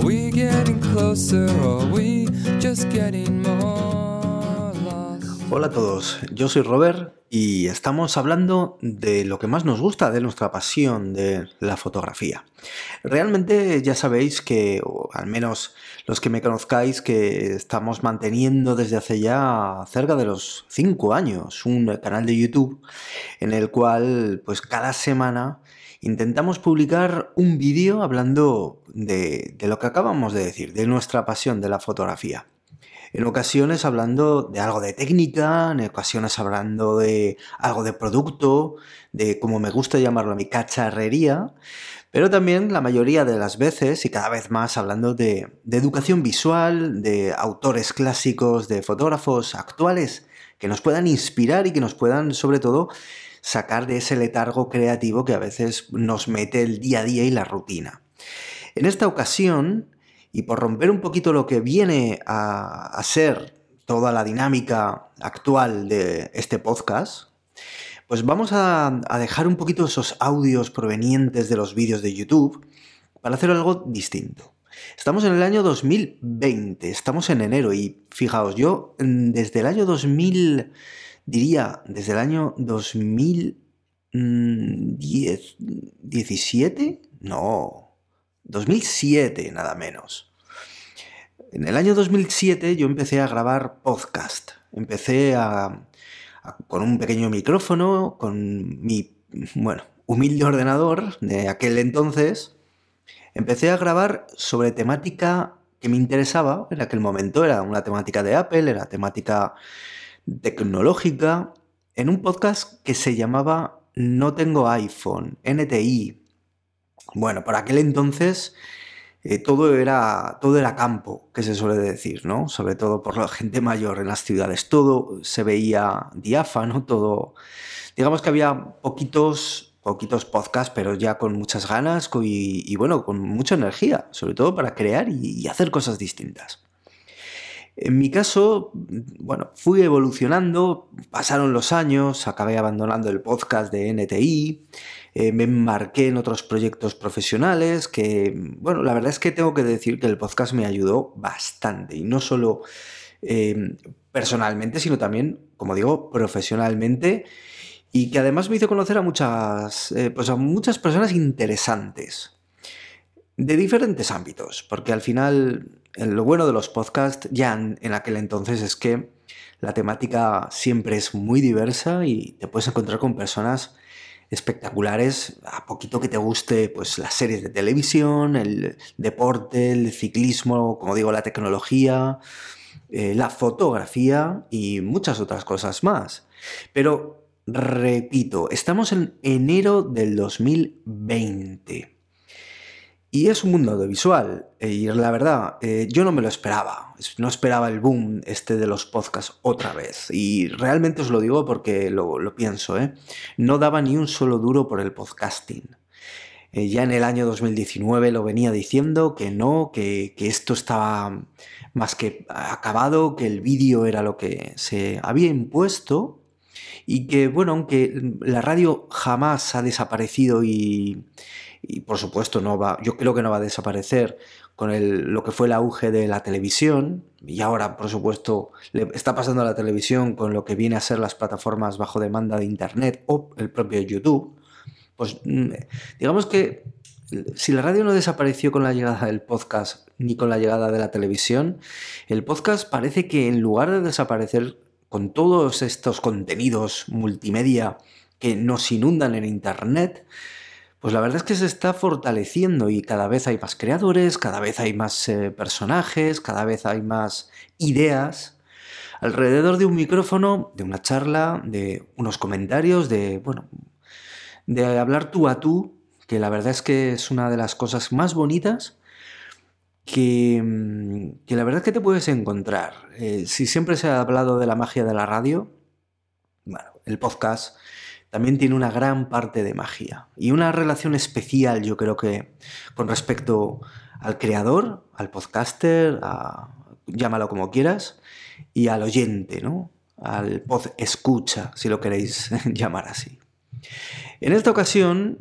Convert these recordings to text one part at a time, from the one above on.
Getting closer or just getting more? Hola a todos, yo soy Robert y estamos hablando de lo que más nos gusta, de nuestra pasión, de la fotografía. Realmente ya sabéis que, o al menos los que me conozcáis, que estamos manteniendo desde hace ya cerca de los 5 años un canal de YouTube en el cual pues cada semana intentamos publicar un vídeo hablando de, lo que acabamos de decir, de nuestra pasión de la fotografía en ocasiones hablando de algo de técnica, en ocasiones hablando de algo de producto, de como me gusta llamarlo mi cacharrería, pero también la mayoría de las veces y cada vez más hablando de educación visual, de autores clásicos, de fotógrafos actuales que nos puedan inspirar y que nos puedan sobre todo sacar de ese letargo creativo que a veces nos mete el día a día y la rutina. En esta ocasión y por romper un poquito lo que viene a, ser toda la dinámica actual de este podcast, pues vamos a, dejar un poquito esos audios provenientes de los vídeos de YouTube para hacer algo distinto. Estamos en el año 2020, estamos en enero y fijaos, yo mm, desde el año 2000, diría, desde el año 2017, no, 2007 nada menos. En el año 2007 yo empecé a grabar podcast. Empecé con un pequeño micrófono, con mi, bueno, humilde ordenador de aquel entonces. Empecé a grabar sobre temática que me interesaba en aquel momento. Era una temática de Apple, era temática tecnológica, en un podcast que se llamaba No tengo iPhone, NTI, bueno, por aquel entonces eh, todo, era, todo era campo, que se suele decir, ¿no? Sobre todo por la gente mayor en las ciudades. Todo se veía diáfano, todo... Digamos que había poquitos, poquitos podcasts, pero ya con muchas ganas y, bueno, con mucha energía, sobre todo para crear y, hacer cosas distintas. En mi caso, bueno, fui evolucionando, pasaron los años, acabé abandonando el podcast de NTI, eh, me embarqué en otros proyectos profesionales que, bueno, la verdad es que tengo que decir que el podcast me ayudó bastante y no solo eh, personalmente, sino también, como digo, profesionalmente y que además me hizo conocer a muchas, eh, pues a muchas personas interesantes de diferentes ámbitos, porque al final lo bueno de los podcasts ya en aquel entonces es que la temática siempre es muy diversa y te puedes encontrar con personas espectaculares, a poquito que te guste pues las series de televisión, el deporte, el ciclismo, como digo, la tecnología, eh, la fotografía y muchas otras cosas más. Pero repito, estamos en enero del 2020. Y es un mundo audiovisual. Eh, y la verdad, eh, yo no me lo esperaba. No esperaba el boom este de los podcasts otra vez. Y realmente os lo digo porque lo, pienso, ¿eh? No daba ni un solo duro por el podcasting. Eh, ya en el año 2019 lo venía diciendo que no, que, que esto estaba más que acabado, que el vídeo era lo que se había impuesto y que, bueno, aunque la radio jamás ha desaparecido y, por supuesto no va, yo creo que no va a desaparecer con lo que fue el auge de la televisión y ahora por supuesto le está pasando a la televisión con lo que viene a ser las plataformas bajo demanda de internet o el propio YouTube, pues mm, digamos que si la radio no desapareció con la llegada del podcast ni con la llegada de la televisión, el podcast parece que en lugar de desaparecer con todos estos contenidos multimedia que nos inundan en internet, pues la verdad es que se está fortaleciendo y cada vez hay más creadores, cada vez hay más eh, personajes, cada vez hay más ideas alrededor de un micrófono, de una charla, de unos comentarios, de, bueno, de hablar tú a tú, que la verdad es que es una de las cosas más bonitas que, mm, que la verdad es que te puedes encontrar. Eh, si siempre se ha hablado de la magia de la radio, bueno, el podcast también tiene una gran parte de magia y una relación especial, yo creo que, con respecto al creador, al podcaster, llámalo como quieras, y al oyente, ¿no? al pod escucha, si lo queréis llamar así. En esta ocasión,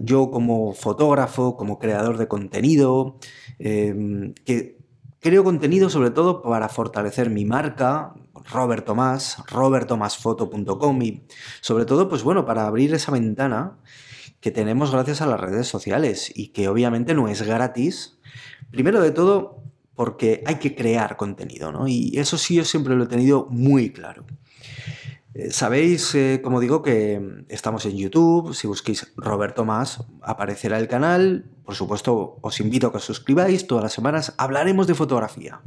yo como fotógrafo, como creador de contenido, em, que creo contenido sobre todo para fortalecer mi marca, Robert Tomás, robertomasfoto.com y sobre todo, pues bueno, para abrir esa ventana que tenemos gracias a las redes sociales y que obviamente no es gratis. Primero de todo, porque hay que crear contenido, ¿no? Y eso sí yo siempre lo he tenido muy claro. Eh, sabéis, eh, como digo, que estamos en YouTube. Si busquéis Roberto Más, aparecerá el canal. Por supuesto, os invito a que os suscribáis. Todas las semanas hablaremos de fotografía.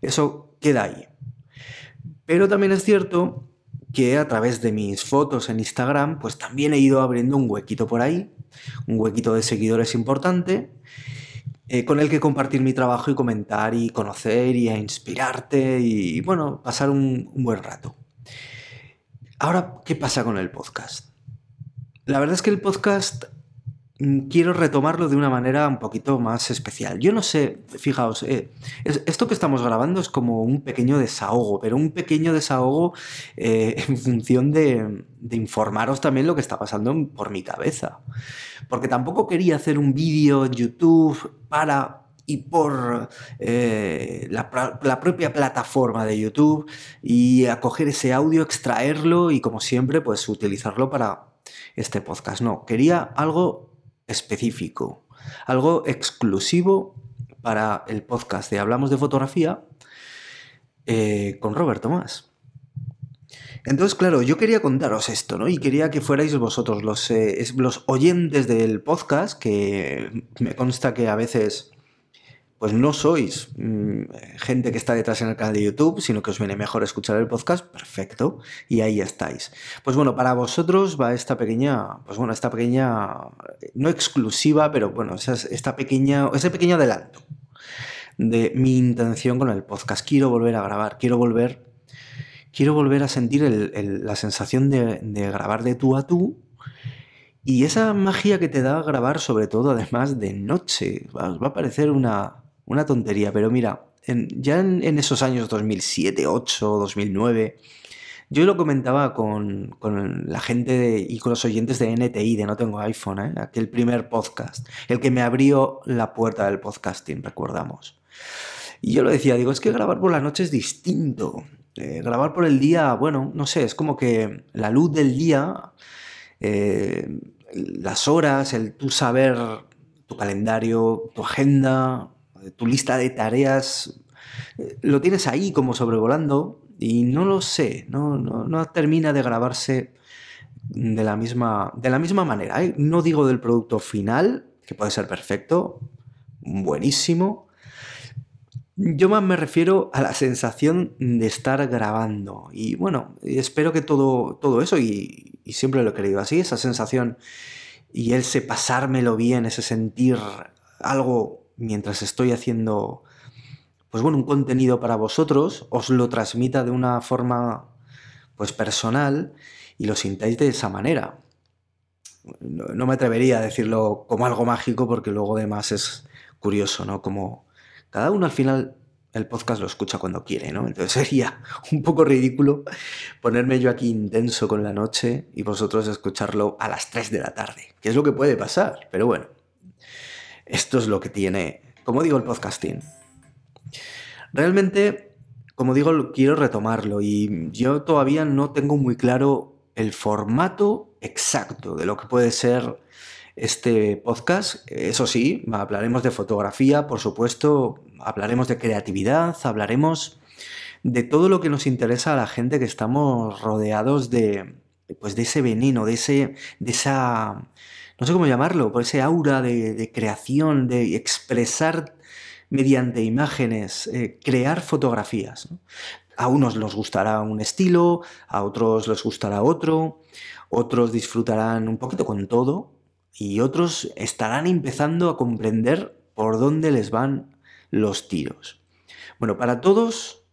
Eso queda ahí. Pero también es cierto que a través de mis fotos en Instagram, pues también he ido abriendo un huequito por ahí, un huequito de seguidores importante, eh, con el que compartir mi trabajo y comentar y conocer y a inspirarte y, bueno, pasar un buen rato. Ahora, ¿qué pasa con el podcast? La verdad es que el podcast mm, quiero retomarlo de una manera un poquito más especial. Yo no sé, fijaos, eh, esto que estamos grabando es como un pequeño desahogo, pero un pequeño desahogo eh, en función de, de, informaros también lo que está pasando por mi cabeza. Porque tampoco quería hacer un vídeo en YouTube para y por eh, la, propia plataforma de YouTube y acoger ese audio, extraerlo y como siempre pues utilizarlo para este podcast. No, quería algo específico, algo exclusivo para el podcast de Hablamos de Fotografía eh, con Roberto Más. Entonces, claro, yo quería contaros esto, ¿no? Y quería que fuerais vosotros los, eh, los oyentes del podcast, que me consta que a veces pues no sois mm, gente que está detrás en el canal de YouTube, sino que os viene mejor escuchar el podcast, perfecto, y ahí estáis. Pues bueno, para vosotros va esta pequeña, pues bueno, esta pequeña, no exclusiva, pero bueno, esta pequeña, ese pequeño adelanto de mi intención con el podcast. Quiero volver a grabar, quiero volver, quiero volver a sentir la sensación de, grabar de tú a tú y esa magia que te da grabar, sobre todo además de noche, va a parecer una, una tontería, pero mira, ya en, esos años 2007, 2008, 2009, yo lo comentaba con, la gente y con los oyentes de NTI, de No Tengo iPhone, ¿eh? aquel primer podcast, el que me abrió la puerta del podcasting, recordamos. Y yo lo decía, digo, es que grabar por la noche es distinto. Eh, grabar por el día, bueno, no sé, es como que la luz del día, eh, las horas, el tú saber tu calendario, tu agenda, tu lista de tareas eh, lo tienes ahí como sobrevolando y no lo sé, no, no, termina de grabarse de la misma, de la misma manera. ¿eh? No digo del producto final, que puede ser perfecto, buenísimo. Yo más me refiero a la sensación de estar grabando. Y bueno, espero que todo, todo eso, y, siempre lo he querido así, esa sensación y ese pasármelo bien, ese sentir algo mientras estoy haciendo, pues bueno, un contenido para vosotros, os lo transmita de una forma, pues personal y lo sintáis de esa manera. No, me atrevería a decirlo como algo mágico porque luego además es curioso, ¿no? Como cada uno al final el podcast lo escucha cuando quiere, ¿no? Entonces sería un poco ridículo ponerme yo aquí intenso con la noche y vosotros escucharlo a las 3 de la tarde, que es lo que puede pasar, pero bueno. Esto es lo que tiene, como digo, el podcasting. Realmente, como digo, quiero retomarlo y yo todavía no tengo muy claro el formato exacto de lo que puede ser este podcast. Eso sí, hablaremos de fotografía, por supuesto, hablaremos de creatividad, hablaremos de todo lo que nos interesa a la gente que estamos rodeados de, pues de ese veneno, de, ese, de esa no sé cómo llamarlo, por ese aura de, creación, de expresar mediante imágenes, eh, crear fotografías. A unos les gustará un estilo, a otros les gustará otro, otros disfrutarán un poquito con todo y otros estarán empezando a comprender por dónde les van los tiros. Bueno, para todos,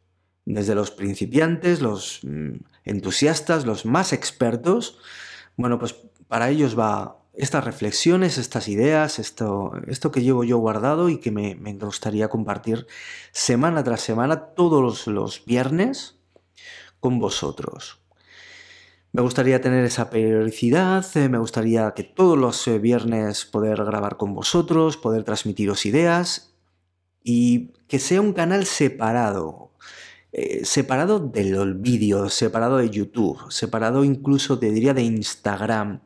desde los principiantes, los mm, entusiastas, los más expertos, bueno, pues para ellos va estas reflexiones, estas ideas, esto, esto que llevo yo guardado y que me, gustaría compartir semana tras semana, todos los, viernes, con vosotros. Me gustaría tener esa periodicidad, eh, me gustaría que todos los eh, viernes poder grabar con vosotros, poder transmitiros ideas y que sea un canal separado, eh, separado del vídeo, separado de YouTube, separado incluso, te diría, de Instagram.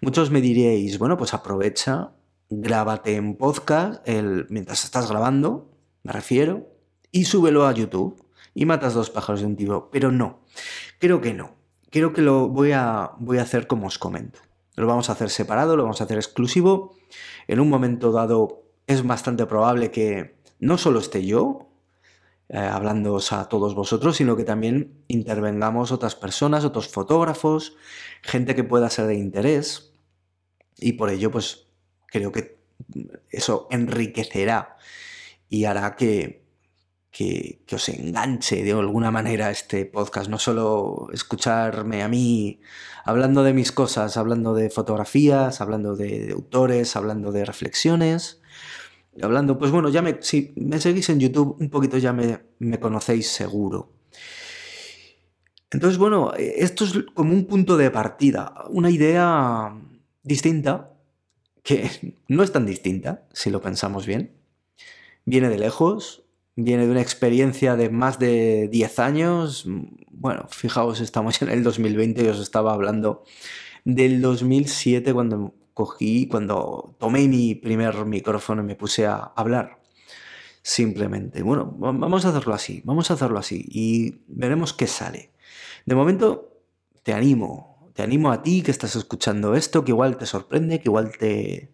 Muchos me diréis, bueno, pues aprovecha, grábate en podcast el, mientras estás grabando, me refiero, y súbelo a YouTube y matas dos pájaros de un tiro. Pero no, creo que no creo que lo voy a, voy a hacer como os comento. Lo vamos a hacer separado, lo vamos a hacer exclusivo. En un momento dado es bastante probable que no solo esté yo eh, hablándoos a todos vosotros, sino que también intervengamos otras personas, otros fotógrafos, gente que pueda ser de interés. Y por ello, pues creo que eso enriquecerá y hará que, que, os enganche de alguna manera este podcast, no solo escucharme a mí hablando de mis cosas, hablando de fotografías, hablando de, autores, hablando de reflexiones, hablando, pues bueno, ya me, si me seguís en YouTube un poquito ya me, me conocéis seguro. Entonces, bueno, esto es como un punto de partida, una idea distinta, que no es tan distinta, si lo pensamos bien. Viene de lejos, viene de una experiencia de más de 10 años. Bueno, fijaos, estamos en el 2020 y os estaba hablando del 2007 cuando cogí, cuando tomé mi primer micrófono y me puse a hablar. Simplemente. Bueno, vamos a hacerlo así, vamos a hacerlo así y veremos qué sale. De momento, te animo, te animo a ti que estás escuchando esto, que igual te sorprende, que igual te,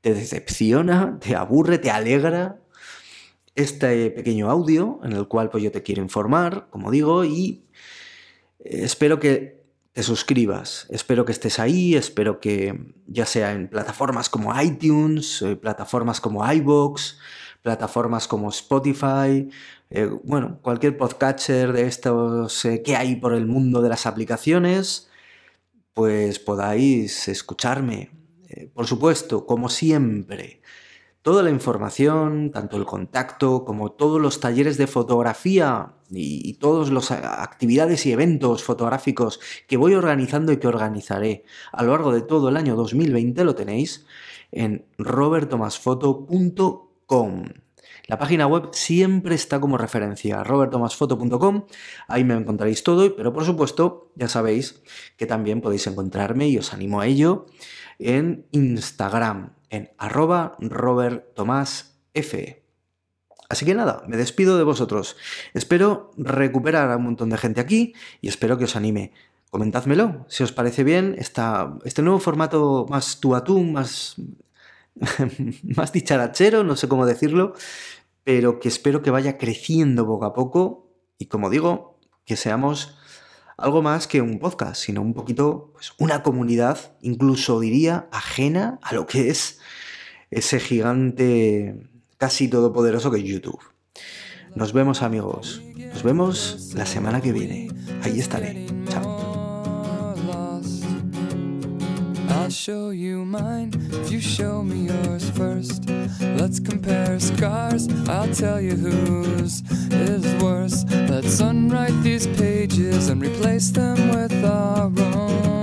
te decepciona, te aburre, te alegra, este pequeño audio en el cual pues, yo te quiero informar, como digo, y eh, espero que te suscribas, espero que estés ahí, espero que ya sea en plataformas como iTunes, eh, plataformas como iBox, plataformas como Spotify, eh, bueno, cualquier podcatcher de estos que hay por el mundo de las aplicaciones, pues podáis escucharme. por supuesto, como siempre, toda la información, tanto el contacto como todos los talleres de fotografía y, todas las actividades y eventos fotográficos que voy organizando y que organizaré a lo largo de todo el año 2020 lo tenéis en robertomasfoto.com. La página web siempre está como referencia, robertomasfoto.com, ahí me encontraréis todo, pero por supuesto ya sabéis que también podéis encontrarme y os animo a ello en Instagram, en arroba F. Así que nada, me despido de vosotros. Espero recuperar a un montón de gente aquí y espero que os anime. Comentádmelo si os parece bien esta, este nuevo formato más tú a tú, más, más dicharachero, no sé cómo decirlo, pero que espero que vaya creciendo poco a poco y como digo, que seamos algo más que un podcast, sino un poquito pues, una comunidad, incluso diría, ajena a lo que es ese gigante casi todopoderoso que es YouTube. Nos vemos amigos, nos vemos la semana que viene. Ahí estaré. I'll show you mine if you show me yours first. Let's compare scars, I'll tell you whose is worse. Let's unwrite these pages and replace them with our own